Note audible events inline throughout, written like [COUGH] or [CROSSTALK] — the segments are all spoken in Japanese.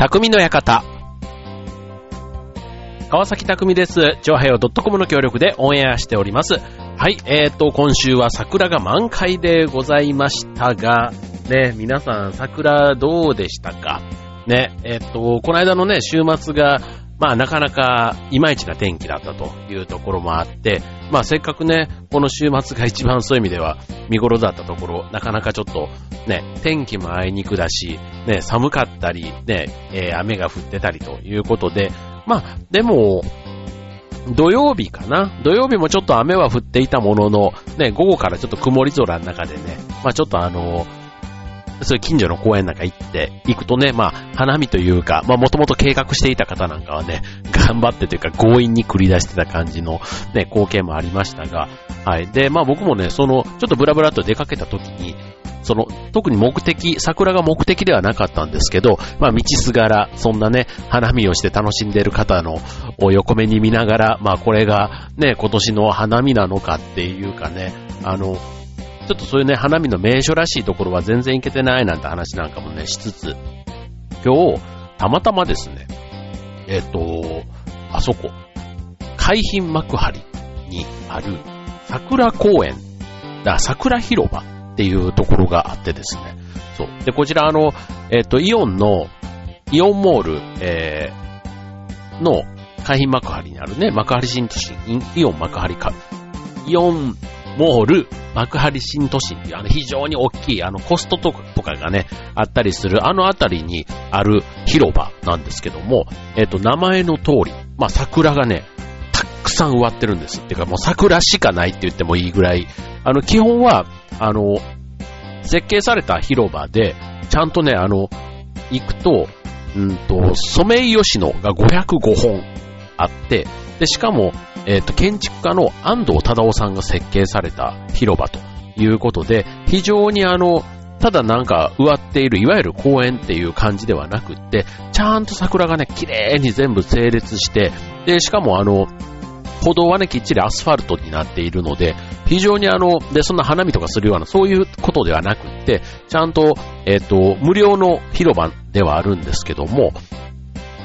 匠の館。川崎匠です。超平洋 .com の協力でオンエアしております。はい、えーと、今週は桜が満開でございましたが、ね、皆さん桜どうでしたか？ね、えーと、この間のね、週末が、まあなかなかいまいちな天気だったというところもあって、まあせっかくね、この週末が一番そういう意味では見頃だったところ、なかなかちょっとね、天気もあいにくだし、ね、寒かったり、ね、えー雨が降ってたりということで、まあでも、土曜日かな。土曜日もちょっと雨は降っていたものの、ね、午後からちょっと曇り空の中でね、まあちょっとあのそういう近所の公園なんか行って、行くとね、まあ、花見というか、まあ、もともと計画していた方なんかはね、[LAUGHS] 頑張ってというか、強引に繰り出してた感じのね、光景もありましたが、はい。で、まあ僕もね、その、ちょっとブラブラと出かけた時に、その、特に目的、桜が目的ではなかったんですけど、まあ道すがら、そんなね、花見をして楽しんでる方のを横目に見ながら、まあこれがね、今年の花見なのかっていうかね、あの、ちょっとそういうね、花見の名所らしいところは全然行けてないなんて話なんかもね、しつつ、今日、たまたまですね、えっ、と、あそこ、海浜幕張にある桜公園、だ桜広場っていうところがあってですね、そう。で、こちらあの、えっ、と、イオンの、イオンモール、えーの海浜幕張にあるね、幕張新都心、イオン幕張か、イオンモール幕張新都心っていうあの非常に大きいあのコストとかとかがね、あったりするあのあたりにある広場なんですけども、えっ、と、名前の通り、まあ桜がね、たくさん植わってるんです。っていうかもう桜しかないって言ってもいいぐらい、あの基本は、あの、設計された広場で、ちゃんとね、あの、行くと、うんと、ソメイヨシノが505本あって、で、しかも、えっ、と、建築家の安藤忠夫さんが設計された広場ということで、非常にあの、ただなんか植わっている、いわゆる公園っていう感じではなくって、ちゃんと桜がね、綺麗に全部整列して、で、しかもあの、歩道はね、きっちりアスファルトになっているので、非常にあの、で、そんな花見とかするような、そういうことではなくって、ちゃんと、えっ、と、無料の広場ではあるんですけども、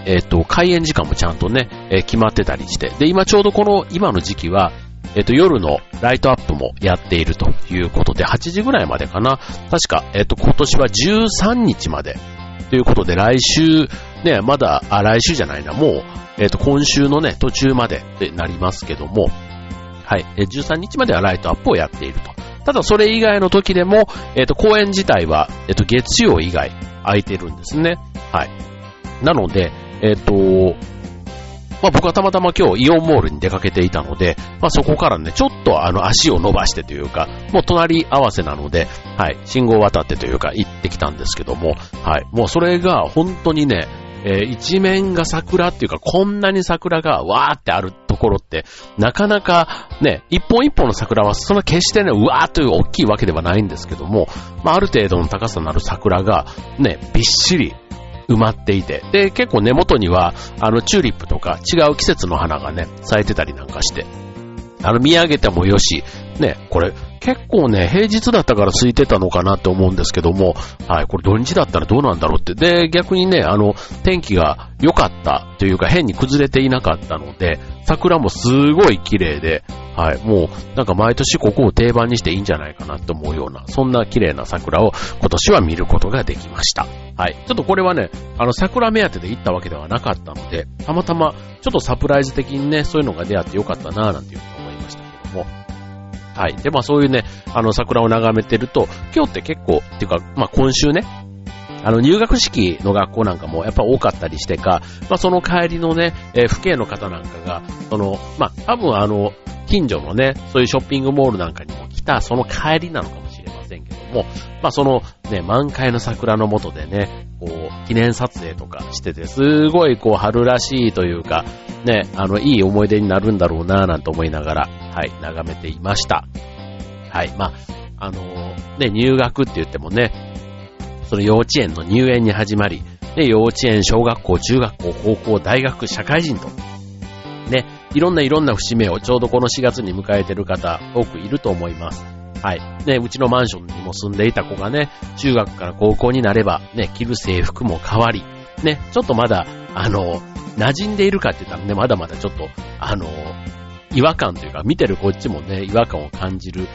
えっ、と、開園時間もちゃんとね、えー決まってたりして。で、今ちょうどこの、今の時期は、えっ、と、夜のライトアップもやっているということで、8時ぐらいまでかな。確か、えっ、と、今年は13日まで。ということで、来週、ね、まだ、あ、来週じゃないな、もう、えっ、と、今週のね、途中までってなりますけども、はい、え13日まではライトアップをやっていると。ただ、それ以外の時でも、えっ、と、公演自体は、えっ、と、月曜以外、空いてるんですね。はい。なので、えっ、と、まあ、僕はたまたま今日イオンモールに出かけていたので、まあ、そこからね、ちょっとあの足を伸ばしてというか、もう隣合わせなので、はい、信号渡ってというか行ってきたんですけども、はい、もうそれが本当にね、えー一面が桜っていうか、こんなに桜がわーってあるところって、なかなかね、一本一本の桜はそんな決してね、うわーという大きいわけではないんですけども、まあ、ある程度の高さのある桜がね、びっしり埋まっていて、で、結構根元には、あの、チューリップとか違う季節の花がね、咲いてたりなんかして、あの、見上げてもよし、ね、これ、結構ね、平日だったから空いてたのかなって思うんですけども、はい、これ土日だったらどうなんだろうって。で、逆にね、あの、天気が良かったというか変に崩れていなかったので、桜もすごい綺麗で、はい、もう、なんか毎年ここを定番にしていいんじゃないかなって思うような、そんな綺麗な桜を今年は見ることができました。はい。ちょっとこれはね、あの、桜目当てで行ったわけではなかったので、たまたま、ちょっとサプライズ的にね、そういうのが出会ってよかったなぁなんていうふうに思いましたけども。はい。で、まあそういうね、あの、桜を眺めてると、今日って結構、っていうか、まあ今週ね、あの、入学式の学校なんかもやっぱ多かったりしてか、まあその帰りのね、えー、府警の方なんかが、その、まあ多分あの、近所のね、そういうショッピングモールなんかにも来た、その帰りなのかもしれませんけども、まあそのね、満開の桜の下でね、こう、記念撮影とかしてて、すごいこう春らしいというか、ね、あの、いい思い出になるんだろうなぁなんて思いながら、はい、眺めていました。はい、まあ、あのーね、入学って言ってもね、その幼稚園の入園に始まり、ね、幼稚園、小学校、中学校、高校、大学、社会人と、ね、いろんないろんな節目をちょうどこの4月に迎えてる方多くいると思います。はい。ね、うちのマンションにも住んでいた子がね、中学から高校になれば、ね、着る制服も変わり、ね、ちょっとまだ、あの、馴染んでいるかって言ったらね、まだまだちょっと、あの、違和感というか、見てるこっちもね、違和感を感じる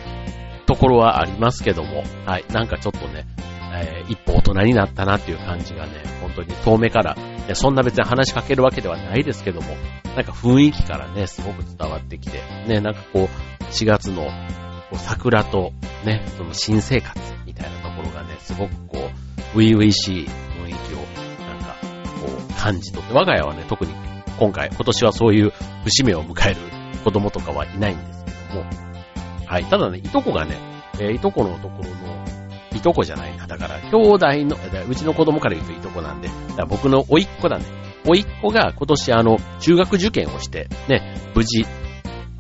ところはありますけども、はい、なんかちょっとね、えー、一歩大人になったなっていう感じがね、本当に遠目から、そんな別に話しかけるわけではないですけども、なんか雰囲気からね、すごく伝わってきて、ね、なんかこう、4月の桜とね、その新生活みたいなところがね、すごくこう、初々しい雰囲気を、なんか、こう、感じ取って、我が家はね、特に今回、今年はそういう節目を迎える子供とかはいないんですけども、はい。ただね、いとこがね、えー、いとこのところの、いとこじゃないな。だから、兄弟の、うちの子供から言うといとこなんで、僕の甥っ子だね。甥っ子が今年あの、中学受験をして、ね、無事、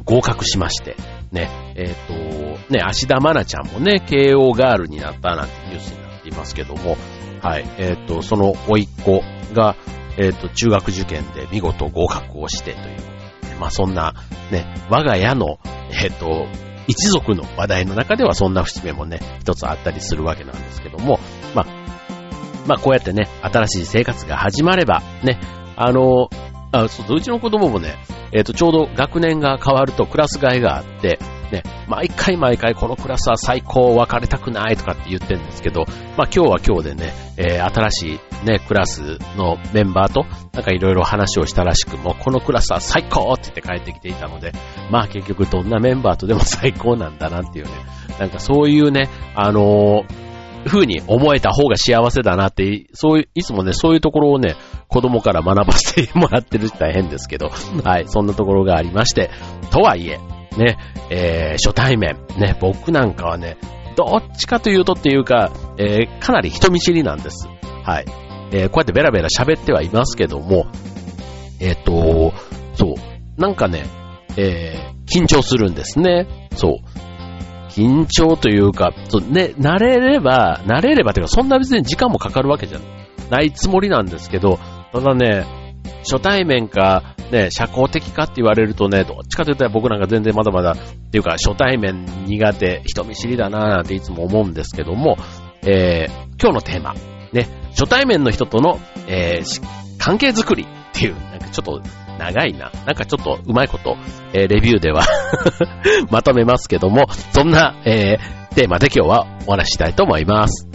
合格しまして、ね、えっ、ー、と、ね、芦田愛菜ちゃんもね、慶応ガールになったなんてニュースになっていますけども、はい、えっ、ー、と、その甥っ子が、えっ、ー、と、中学受験で見事合格をしてという、まあそんな、ね、我が家の、えっ、と、一族の話題の中ではそんな節目もね、一つあったりするわけなんですけども、まあ、まあこうやってね、新しい生活が始まれば、ね、あの、あそううちの子供もね、えっ、ー、と、ちょうど学年が変わるとクラス替えがあって、ね、毎回毎回このクラスは最高別れたくないとかって言ってるんですけど、まあ今日は今日でね、えー、新しいね、クラスのメンバーとなんかいろいろ話をしたらしく、もこのクラスは最高って言って帰ってきていたので、まあ結局どんなメンバーとでも最高なんだなっていうね、なんかそういうね、あのー風に思えた方が幸せだなって、そういう、いつもね、そういうところをね、子供から学ばせてもらってるって大変ですけど、はい、そんなところがありまして、とはいえ、ね、えー、初対面、ね、僕なんかはね、どっちかというとっていうか、えー、かなり人見知りなんです。はい。えー、こうやってベラベラ喋ってはいますけども、えっ、ー、と、そう、なんかね、えー、緊張するんですね。そう。緊張というか、そうね、慣れれば、慣れればというか、そんな別に時間もかかるわけじゃないつもりなんですけど、ただね、初対面か、ね、社交的かって言われるとね、どっちかというと僕なんか全然まだまだ、っていうか初対面苦手、人見知りだななんていつも思うんですけども、えー、今日のテーマ、ね、初対面の人との、えー、関係づくりっていう、なんかちょっと長いな。なんかちょっとうまいこと、えー、レビューでは [LAUGHS] まとめますけども、そんな、えー、テーマで今日はお話ししたいと思います。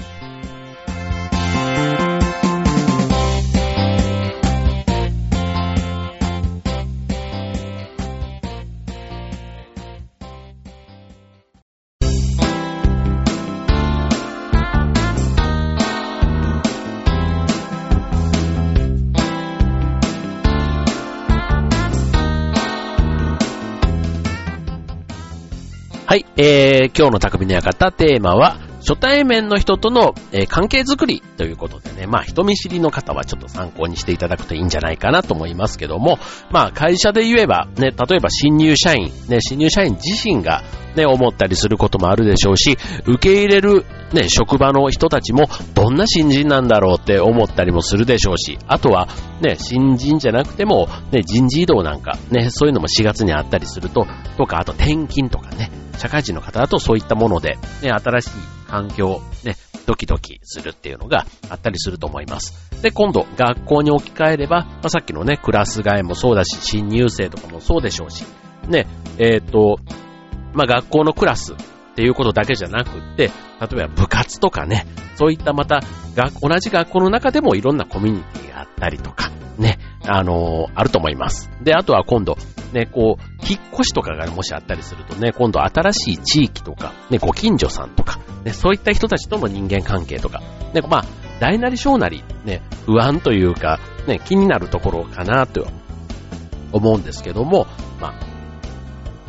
えー、今日の匠の館テーマは、初対面の人との、えー、関係づくりということでね、まあ人見知りの方はちょっと参考にしていただくといいんじゃないかなと思いますけども、まあ会社で言えばね、例えば新入社員、ね、新入社員自身がね、思ったりすることもあるでしょうし、受け入れるね、職場の人たちもどんな新人なんだろうって思ったりもするでしょうし、あとはね、新人じゃなくてもね、人事異動なんかね、そういうのも4月にあったりすると、とか、あと転勤とかね、社会人の方だとそういったもので、ね、新しい環境、ね、ドキドキするっていうのがあったりすると思います。で、今度、学校に置き換えれば、まあ、さっきのね、クラス替えもそうだし、新入生とかもそうでしょうし、ね、えっ、ー、と、まあ、学校のクラスっていうことだけじゃなくって、例えば部活とかね、そういったまた、同じ学校の中でもいろんなコミュニティがあったりとか、ね、あのー、あると思います。で、あとは今度、ね、こう、引っ越しとかがもしあったりするとね、今度新しい地域とか、ね、ご近所さんとか、ね、そういった人たちとの人間関係とか、ね、まあ、大なり小なり、ね、不安というか、ね、気になるところかなと思うんですけども、まあ、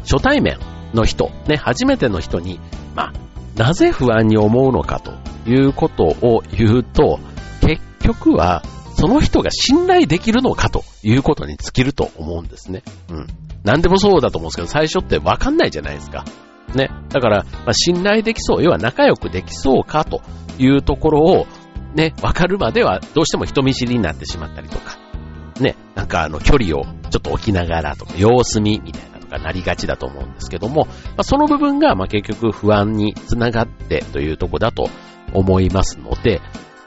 初対面の人、ね、初めての人に、まあ、なぜ不安に思うのかということを言うと、結局は、その人が信頼できるのかということに尽きると思うんですね。うん。何でもそうだと思うんですけど、最初ってわかんないじゃないですか。ね。だから、まあ、信頼できそう、要は仲良くできそうかというところを、ね、わかるまではどうしても人見知りになってしまったりとか、ね、なんかあの距離をちょっと置きながらとか、様子見みたいなとかなりがちだと思うんですけども、まあ、その部分がま結局不安につながってというとこだと思いますので、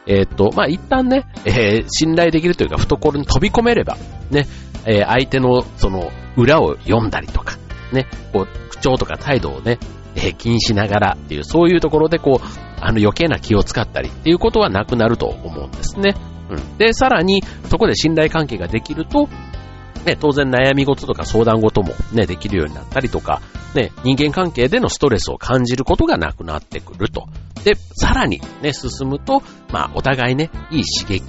えっ、と、まあ、一旦ね、えー、信頼できるというか、懐に飛び込めれば、ね、えー、相手の、その、裏を読んだりとか、ね、こう、口調とか態度をね、え、気にしながらっていう、そういうところでこう、あの余計な気を使ったりっていうことはなくなると思うんですね。うん。で、さらに、そこで信頼関係ができると、ね、当然悩み事とか相談事もね、できるようになったりとか、ね、人間関係でのストレスを感じることがなくなってくると。で、さらにね、進むと、まあ、お互いね、いい刺激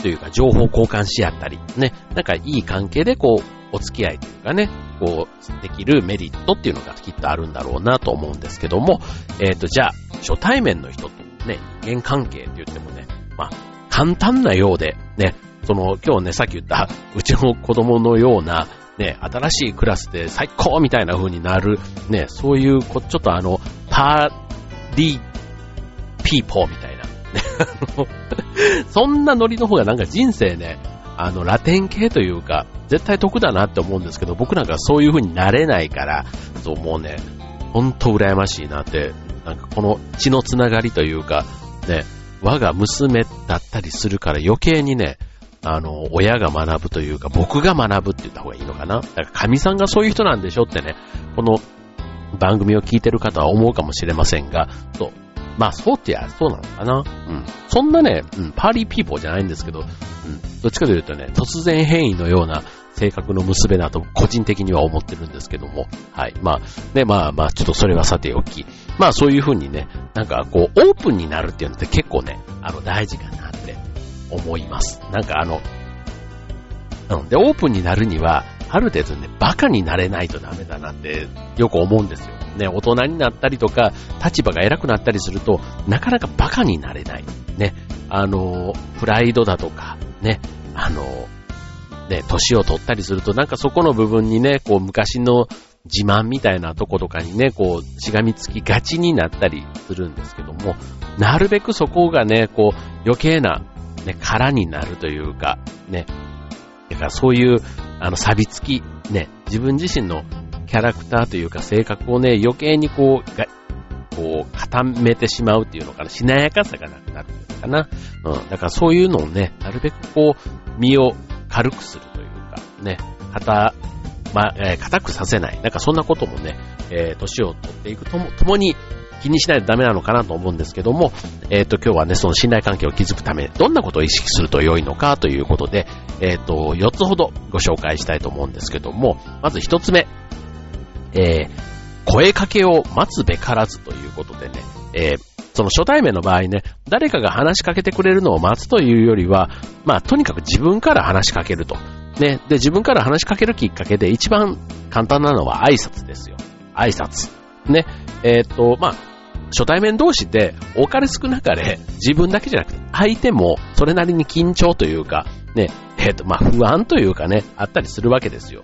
というか、情報交換し合ったり、ね、なんかいい関係でこう、お付き合いというかね、こう、できるメリットっていうのがきっとあるんだろうなと思うんですけども、えっ、ー、と、じゃあ、初対面の人とね、人間関係って言ってもね、まあ、簡単なようで、ね、その、今日ね、さっき言った、うちの子供のような、ね、新しいクラスで最高みたいな風になる、ね、そういう、ちょっとあの、パーリーピーポーみたいな、ね、[LAUGHS] そんなノリの方がなんか人生ね、あの、ラテン系というか、絶対得だなって思うんですけど、僕なんかそういう風になれないから、そう、もうね、ほんと羨ましいなって、なんかこの血のつながりというか、ね、我が娘だったりするから余計にね、あの、親が学ぶというか、僕が学ぶって言った方がいいのかな？だから、カミさんがそういう人なんでしょってね、この番組を聞いてる方は思うかもしれませんが、そう。まあ、そうってや、そうなのかな？うん。そんなね、うん、パーリーピーポーじゃないんですけど、うん、どっちかというとね、突然変異のような性格の娘だと個人的には思ってるんですけども、はい。まあ、ね、まあまあ、ちょっとそれはさておき、まあそういう風にね、なんかこう、オープンになるっていうのって結構ね、あの、大事かな思います。なんかあの、うん。で、オープンになるには、ある程度ね、バカになれないとダメだなってよく思うんですよ。ね、大人になったりとか、立場が偉くなったりすると、なかなかバカになれない。ね、あの、プライドだとか、ね、あの、ね、年を取ったりすると、なんかそこの部分にね、こう昔の自慢みたいなとことかにね、こう、しがみつきがちになったりするんですけども、なるべくそこがね、こう、余計な、ね、殻になるというか、ね、だからそういう、あの、錆びつき、ね、自分自身のキャラクターというか性格をね、余計にこう、がこう、固めてしまうっていうのかな、しなやかさがなくなるのかな。うん。だからそういうのをね、なるべくこう、身を軽くするというか、ね、固、ま、えー、固くさせない。なんかそんなこともね、えー、年を取っていくとも、ともに気にしないとダメなのかなと思うんですけども、えっ、ー、と、今日はね、その信頼関係を築くため、どんなことを意識すると良いのかということで、えっ、ー、と、4つほどご紹介したいと思うんですけども、まず1つ目、えー、声かけを待つべからずということでね、えー、その初対面の場合ね、誰かが話しかけてくれるのを待つというよりは、まあ、とにかく自分から話しかけると。ね。で、自分から話しかけるきっかけで一番簡単なのは挨拶ですよ。挨拶。ね。えっ、と、まあ、初対面同士で多かれ少なかれ自分だけじゃなくて相手もそれなりに緊張というか、ね、えっ、と、まあ、不安というかね、あったりするわけですよ。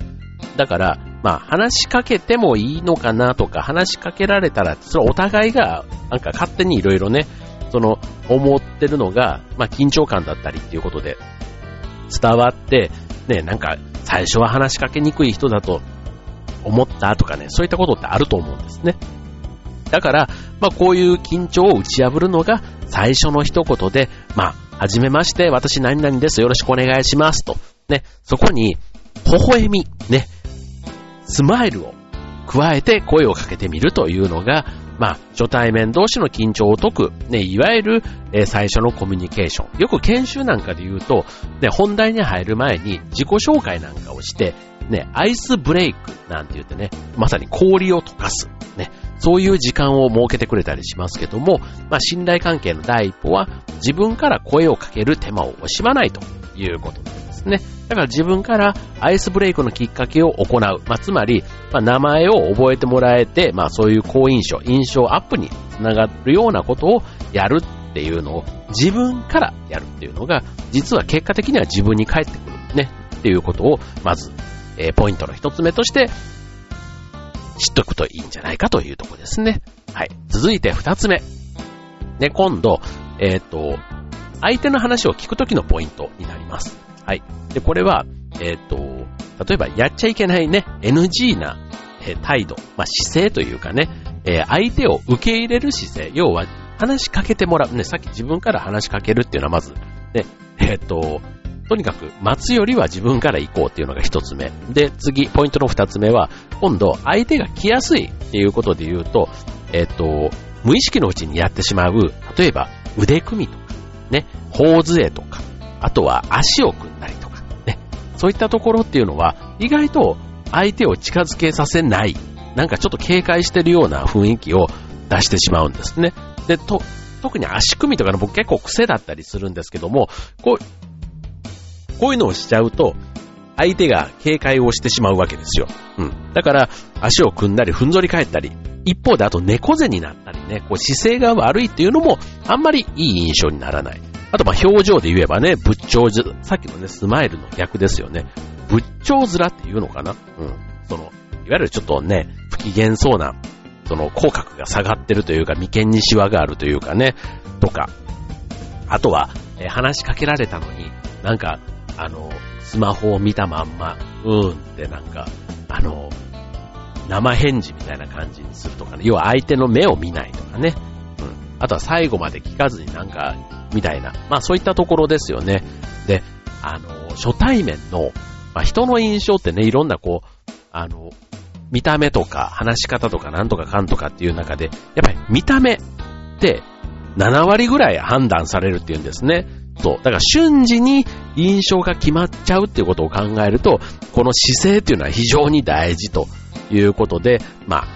だから、まあ、話しかけてもいいのかなとか、話しかけられたら、それお互いが、なんか勝手にいろいろね、その、思ってるのが、まあ、緊張感だったりっていうことで、伝わって、ね、なんか、最初は話しかけにくい人だと思ったとかね、そういったことってあると思うんですね。だから、まあ、こういう緊張を打ち破るのが最初の一言で、まあ、はじめまして、私何々です。よろしくお願いしますと。ね、そこに、微笑み、ね、スマイルを加えて声をかけてみるというのが、まあ、初対面同士の緊張を解く、ね、いわゆる、えー、最初のコミュニケーション。よく研修なんかで言うと、ね、本題に入る前に自己紹介なんかをして、ね、アイスブレイクなんて言ってね、まさに氷を溶かす。ね、そういう時間を設けてくれたりしますけども、まあ、信頼関係の第一歩は自分から声をかける手間を惜しまないということなんですね。だから自分からアイスブレイクのきっかけを行う。まあ、つまり、まあ、名前を覚えてもらえて、まあ、そういう好印象、印象アップにつながるようなことをやるっていうのを自分からやるっていうのが、実は結果的には自分に返ってくるねっていうことを、まず、えー、ポイントの一つ目として知っとくといいんじゃないかというところですね。はい。続いて二つ目。で、今度、えっ、ー、と、相手の話を聞くときのポイントになります。はい。で、これは、えっ、ー、と、例えばやっちゃいけないね、NG な、えー、態度、まあ、姿勢というかね、えー、相手を受け入れる姿勢、要は話しかけてもらう。ね、さっき自分から話しかけるっていうのはまず、ね、えっ、と、とにかく待つよりは自分から行こうっていうのが一つ目。で、次、ポイントの二つ目は、今度、相手が来やすいっていうことで言うと、えっ、と、無意識のうちにやってしまう、例えば腕組みとか、ね、頬杖とか、あとは足を組んだりとか、ね、そういったところっていうのは、意外と相手を近づけさせない、なんかちょっと警戒してるような雰囲気を出してしまうんですね。で、と、特に足組みとかの僕結構癖だったりするんですけども、こう、こういうのをしちゃうと、相手が警戒をしてしまうわけですよ。うん。だから、足を組んだり、ふんぞり返ったり、一方であと猫背になったりね、こう姿勢が悪いっていうのも、あんまりいい印象にならない。あと、ま、表情で言えばね、仏頂面、さっきのね、スマイルの逆ですよね。仏頂面っていうのかな？うん。その、いわゆるちょっとね、不機嫌そうな、その、口角が下がってるというか、眉間にシワがあるというかね、とか。あとは、え、話しかけられたのに、なんか、あの、スマホを見たまんま、うーんってなんか、あの、生返事みたいな感じにするとかね。要は相手の目を見ないとかね。うん。あとは最後まで聞かずになんか、みたいな。まあそういったところですよね。で、あの、初対面の、まあ人の印象ってね、いろんなこう、あの、見た目とか話し方とかなんとかかんとかっていう中で、やっぱり見た目って7割ぐらい判断されるっていうんですね。そう。だから瞬時に印象が決まっちゃうっていうことを考えると、この姿勢っていうのは非常に大事ということで、まあ、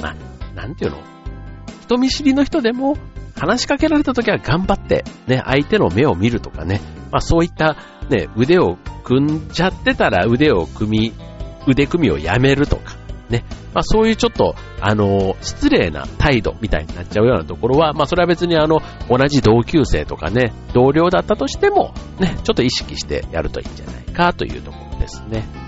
まあ、なんていうの？人見知りの人でも話しかけられた時は頑張って、ね、相手の目を見るとかね、まあそういった、ね、腕を組んじゃってたら腕を組み、腕組みをやめるとか、ね、まあそういうちょっと、あの、失礼な態度みたいになっちゃうようなところは、まあそれは別にあの、同じ同級生とかね、同僚だったとしても、ね、ちょっと意識してやるといいんじゃないかというところですね。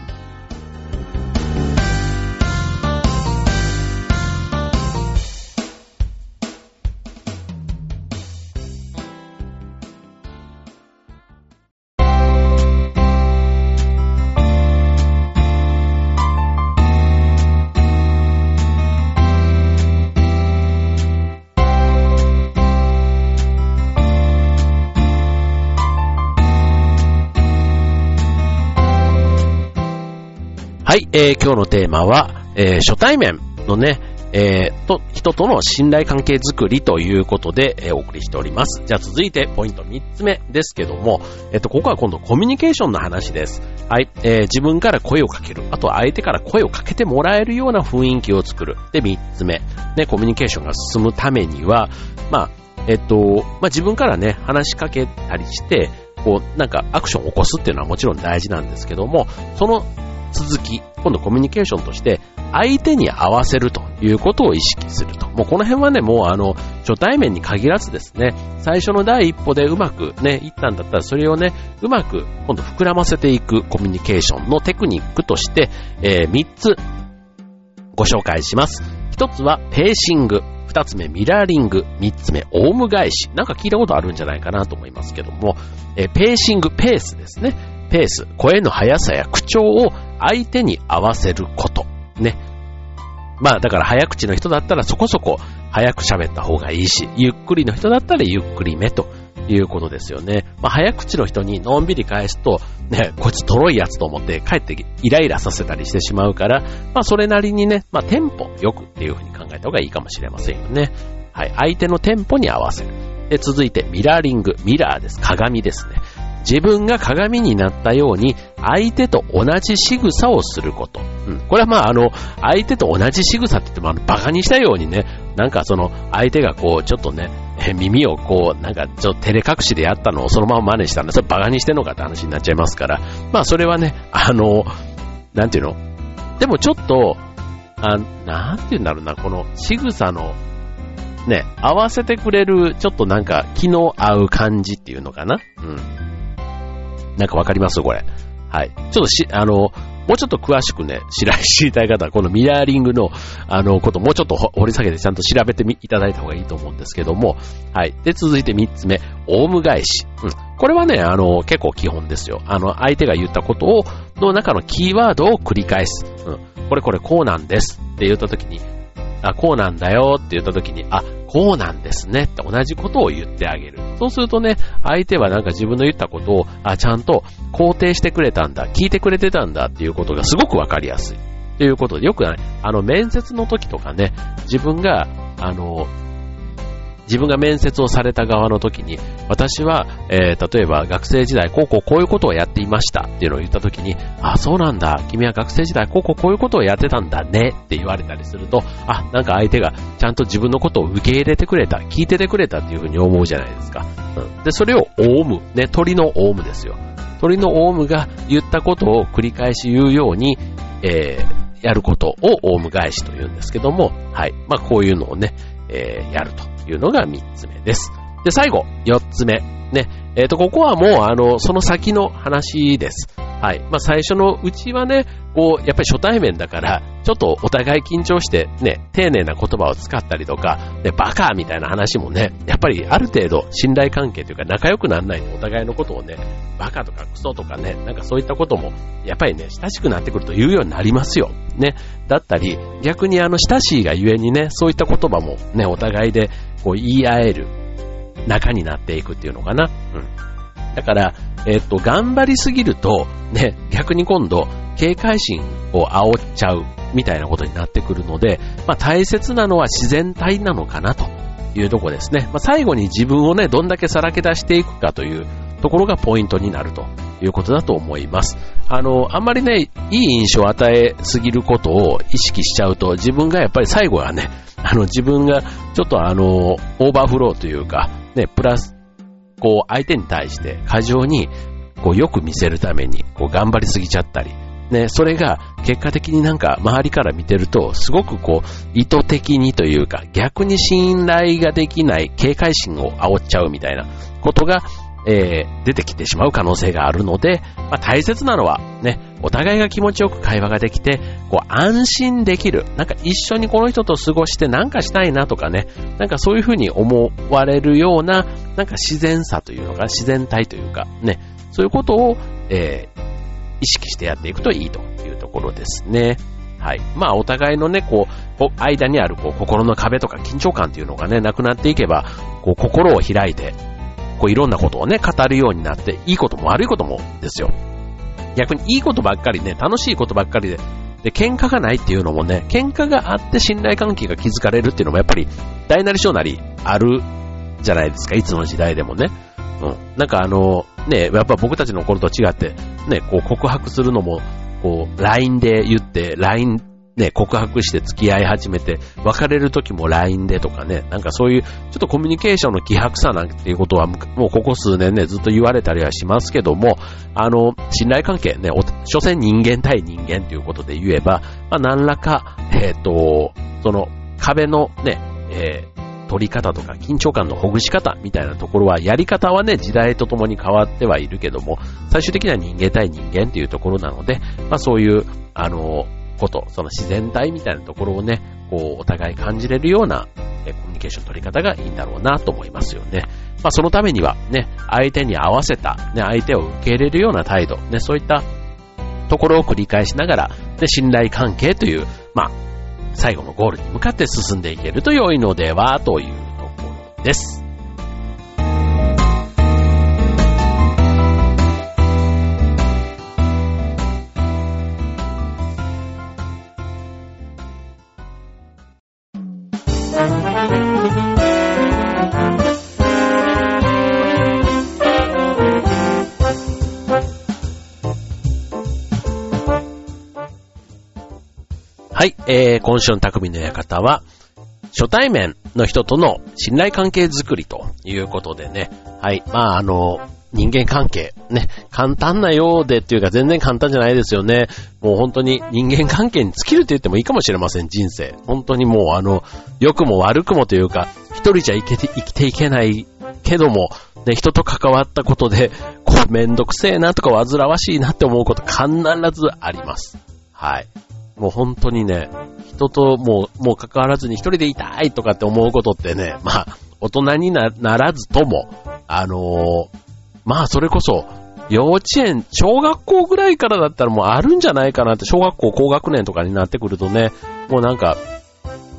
はい、えー、今日のテーマは、えー、初対面のね、えー、と、人との信頼関係づくりということで、えー、お送りしております。じゃあ続いてポイント3つ目ですけども、えっ、と、ここは今度コミュニケーションの話です。はい、えー、自分から声をかける。あと相手から声をかけてもらえるような雰囲気を作る。で、3つ目。ね、コミュニケーションが進むためには、まあ、えっと、まあ、自分からね、話しかけたりして、こう、なんかアクションを起こすっていうのはもちろん大事なんですけども、その続き、今度コミュニケーションとして、相手に合わせるということを意識すると。もうこの辺はね、もうあの、初対面に限らずですね、最初の第一歩でうまくね、いったんだったらそれをね、うまく今度膨らませていくコミュニケーションのテクニックとして、えー、3つご紹介します。1つはペーシング。二つ目、ミラーリング。三つ目、オウム返し。なんか聞いたことあるんじゃないかなと思いますけども、えペーシング、ペースですね。ペース、声の速さや口調を相手に合わせること。ね。まあだから早口の人だったらそこそこ早く喋った方がいいし、ゆっくりの人だったらゆっくりめということですよね。まあ早口の人にのんびり返すと、ね、こいつとろいやつと思って帰ってイライラさせたりしてしまうから、まあそれなりにね、まあテンポよくっていうふうに考えた方がいいかもしれませんよね。はい。相手のテンポに合わせる。で、続いてミラーリング。ミラーです。鏡ですね。自分が鏡になったように、相手と同じ仕草をすること。うん。これはまあ、あの、相手と同じ仕草って言っても、あの、馬鹿にしたようにね、なんかその、相手がこう、ちょっとね、耳をこう、なんか、ちょっと照れ隠しでやったのをそのまま真似したんで、それ馬鹿にしてんのかって話になっちゃいますから、まあ、それはね、あの、なんていうの？でもちょっと、あなんていうんだろうな、この仕草の、ね、合わせてくれる、ちょっとなんか気の合う感じっていうのかな？うん。なんかわかります？これ。はい。ちょっとし、あの、もうちょっと詳しくね、知ら、[LAUGHS] 知りたい方は、このミラーリングの、あの、こと、もうちょっと掘り下げてちゃんと調べてみ、いただいた方がいいと思うんですけども、はい。で、続いて三つ目、オウム返し。うん。これはね、あの、結構基本ですよ。あの、相手が言ったことを、の中のキーワードを繰り返す。うん。これこれこうなんですって言った時に、あ、こうなんだよって言った時に、あ、こうなんですねって同じことを言ってあげる。そうするとね、相手はなんか自分の言ったことを、あ、ちゃんと肯定してくれたんだ、聞いてくれてたんだっていうことがすごくわかりやすい。ということで、よく、あの、面接の時とかね、自分が、あの、自分が面接をされた側の時に、私は、えー、例えば学生時代、こうこうこういうことをやっていましたっていうのを言った時に、あ、そうなんだ、君は学生時代、こうこうこういうことをやってたんだねって言われたりすると、あ、なんか相手がちゃんと自分のことを受け入れてくれた、聞いててくれたっていうふうに思うじゃないですか。うん、で、それをオウム、ね、鳥のオウムですよ。鳥のオウムが言ったことを繰り返し言うように、えー、やることをオウム返しと言うんですけども、はい。まあ、こういうのをね、えー、やると。いうのが3つ目です。で、最後、4つ目。ね。えっ、ー、と、ここはもう、あの、その先の話です。はい。まあ、最初のうちはね、こう、やっぱり初対面だから、ちょっとお互い緊張して、ね、丁寧な言葉を使ったりとか、ね、バカみたいな話もね、やっぱりある程度信頼関係というか仲良くならないとお互いのことをね、バカとかクソとかね、なんかそういったことも、やっぱりね、親しくなってくると言うようになりますよ。ね。だったり、逆にあの、親しいがゆえにね、そういった言葉もね、お互いでこう言い合える仲になっていくっていうのかな。うん。だから、えっと、頑張りすぎると、ね、逆に今度、警戒心を煽っちゃうみたいなことになってくるので、まあ大切なのは自然体なのかなというとこですね。まあ最後に自分をね、どんだけさらけ出していくかというところがポイントになるということだと思います。あの、あんまりね、いい印象を与えすぎることを意識しちゃうと、自分がやっぱり最後はね、あの、自分がちょっとあの、オーバーフローというか、ね、プラス、こう、相手に対して過剰に、こう、よく見せるために、こう、頑張りすぎちゃったり、ね、それが結果的になんか周りから見てると、すごくこう、意図的にというか、逆に信頼ができない警戒心を煽っちゃうみたいなことが、えー、出てきてしまう可能性があるので、まあ、大切なのはね、お互いが気持ちよく会話ができて、こう安心できる。なんか一緒にこの人と過ごしてなんかしたいなとかね、なんかそういうふうに思われるような、なんか自然さというのか、自然体というか、ね、そういうことを、えー、意識してやっていくといいというところですね。はい。まあ、お互いのね、こう、間にある、こう、心の壁とか緊張感っていうのがね、なくなっていけば、こう、心を開いて、こういろんなことをね、語るようになって、いいことも悪いこともですよ。逆にいいことばっかりね、楽しいことばっかりで、で、喧嘩がないっていうのもね、喧嘩があって信頼関係が築かれるっていうのもやっぱり、大なり小なりあるじゃないですか、いつの時代でもね。うん。なんかあの、ね、やっぱ僕たちの頃と違って、ね、こう告白するのも、こう、LINE で言って、LINE ね、告白して付き合い始めて、別れる時も LINE でとかね、なんかそういう、ちょっとコミュニケーションの希薄さなんていうことは、もうここ数年ね、ずっと言われたりはしますけども、あの、信頼関係ね、お所詮人間対人間ということで言えば、まあ何らか、えっ、ー、と、その壁のね、えー、取り方とか緊張感のほぐし方みたいなところは、やり方はね、時代とともに変わってはいるけども、最終的には人間対人間っていうところなので、まあそういう、あの、こと、その自然体みたいなところをね、こう、お互い感じれるような、えコミュニケーション取り方がいいんだろうなと思いますよね。まあ、そのためには、ね、相手に合わせた、ね、相手を受け入れるような態度、ね、そういったところを繰り返しながら、で、信頼関係という、まあ、最後のゴールに向かって進んでいけると良いのでは、というところです。えー、今週の匠の館は、初対面の人との信頼関係づくりということでね、はい、まああの、人間関係、ね、簡単なようでっていうか全然簡単じゃないですよね。もう本当に人間関係に尽きるって言ってもいいかもしれません、人生。本当にもうあの、良くも悪くもというか、一人じゃ生きて生きていけないけども、ね、人と関わったことで、こうめんどくせえなとか煩わしいなって思うこと必ずあります。はい。もう本当にね、人ともう、もう関わらずに一人でいたいとかって思うことってね、まあ、大人にならずとも、あのー、まあそれこそ、幼稚園、小学校ぐらいからだったらもうあるんじゃないかなって、小学校高学年とかになってくるとね、もうなんか、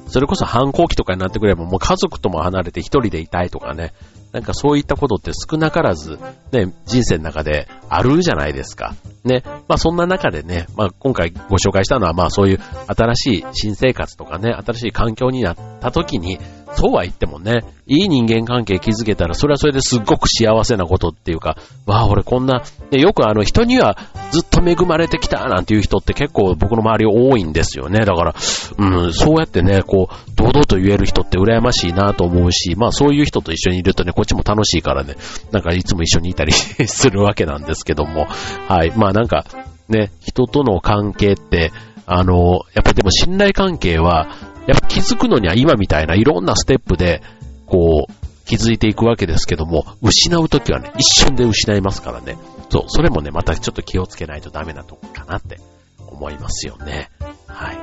それこそ反抗期とかになってくればもう家族とも離れて一人でいたいとかね、なんかそういったことって少なからず、ね、人生の中であるじゃないですか。ね。まあそんな中でね、まあ今回ご紹介したのはまあそういう新しい新生活とかね、新しい環境になった時に、そうは言ってもね、いい人間関係築けたら、それはそれですっごく幸せなことっていうか、わあ、俺こんな、ね、よくあの人にはずっと恵まれてきたなんていう人って結構僕の周り多いんですよね。だから、うん、そうやってね、こう、堂々と言える人って羨ましいなと思うし、まあそういう人と一緒にいるとね、こっちも楽しいからね、なんかいつも一緒にいたり [LAUGHS] するわけなんですけども、はい。まあなんか、ね、人との関係って、あの、やっぱりでも信頼関係は、やっぱ気づくのには今みたいないろんなステップで、こう、気づいていくわけですけども、失うときはね、一瞬で失いますからね。そう、それもね、またちょっと気をつけないとダメなとこかなって思いますよね。はい。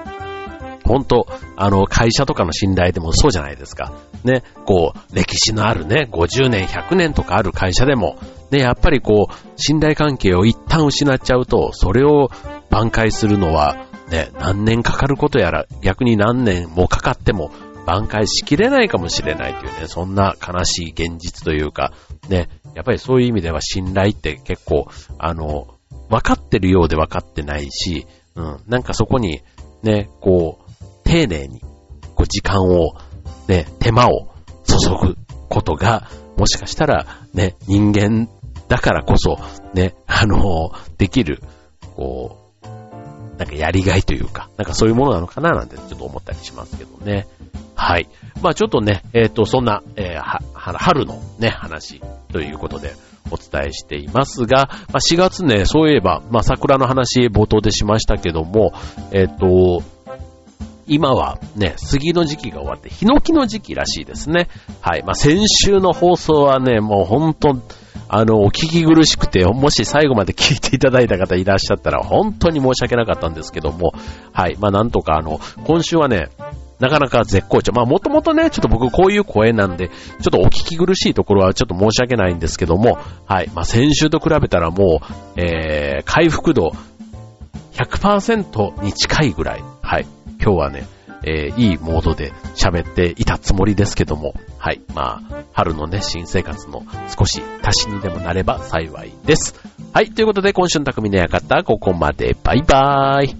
本当あの、会社とかの信頼でもそうじゃないですか。ね、こう、歴史のあるね、50年、100年とかある会社でも、ね、やっぱりこう、信頼関係を一旦失っちゃうと、それを挽回するのは、ね、何年かかることやら、逆に何年もかかっても挽回しきれないかもしれないというね、そんな悲しい現実というか、ね、やっぱりそういう意味では信頼って結構、あの、分かってるようで分かってないし、うん、なんかそこに、ね、こう、丁寧に、こう時間を、ね、手間を注ぐことが、もしかしたら、ね、人間だからこそ、ね、あの、できる、こう、なんかやりがいというか、なんかそういうものなのかななんてちょっと思ったりしますけどね。はい。まあちょっとね、えっ、ー、と、そんな、えー、は、春のね、話ということでお伝えしていますが、まあ4月ね、そういえば、まあ桜の話冒頭でしましたけども、えっ、ー、と、今はね、杉の時期が終わって、ヒノキの時期らしいですね。はい。まあ、先週の放送はね、もう本当あの、お聞き苦しくて、もし最後まで聞いていただいた方いらっしゃったら、本当に申し訳なかったんですけども、はい。まあ、なんとかあの、今週はね、なかなか絶好調。まあもともとね、ちょっと僕こういう声なんで、ちょっとお聞き苦しいところはちょっと申し訳ないんですけども、はい。まあ先週と比べたらもう、えー、回復度100%に近いぐらい、はい。今日はね、えー、いいモードで喋っていたつもりですけども、はい。まあ、春のね、新生活の少し足しにでもなれば幸いです。はい。ということで、今週の匠の館、ここまで。バイバーイ。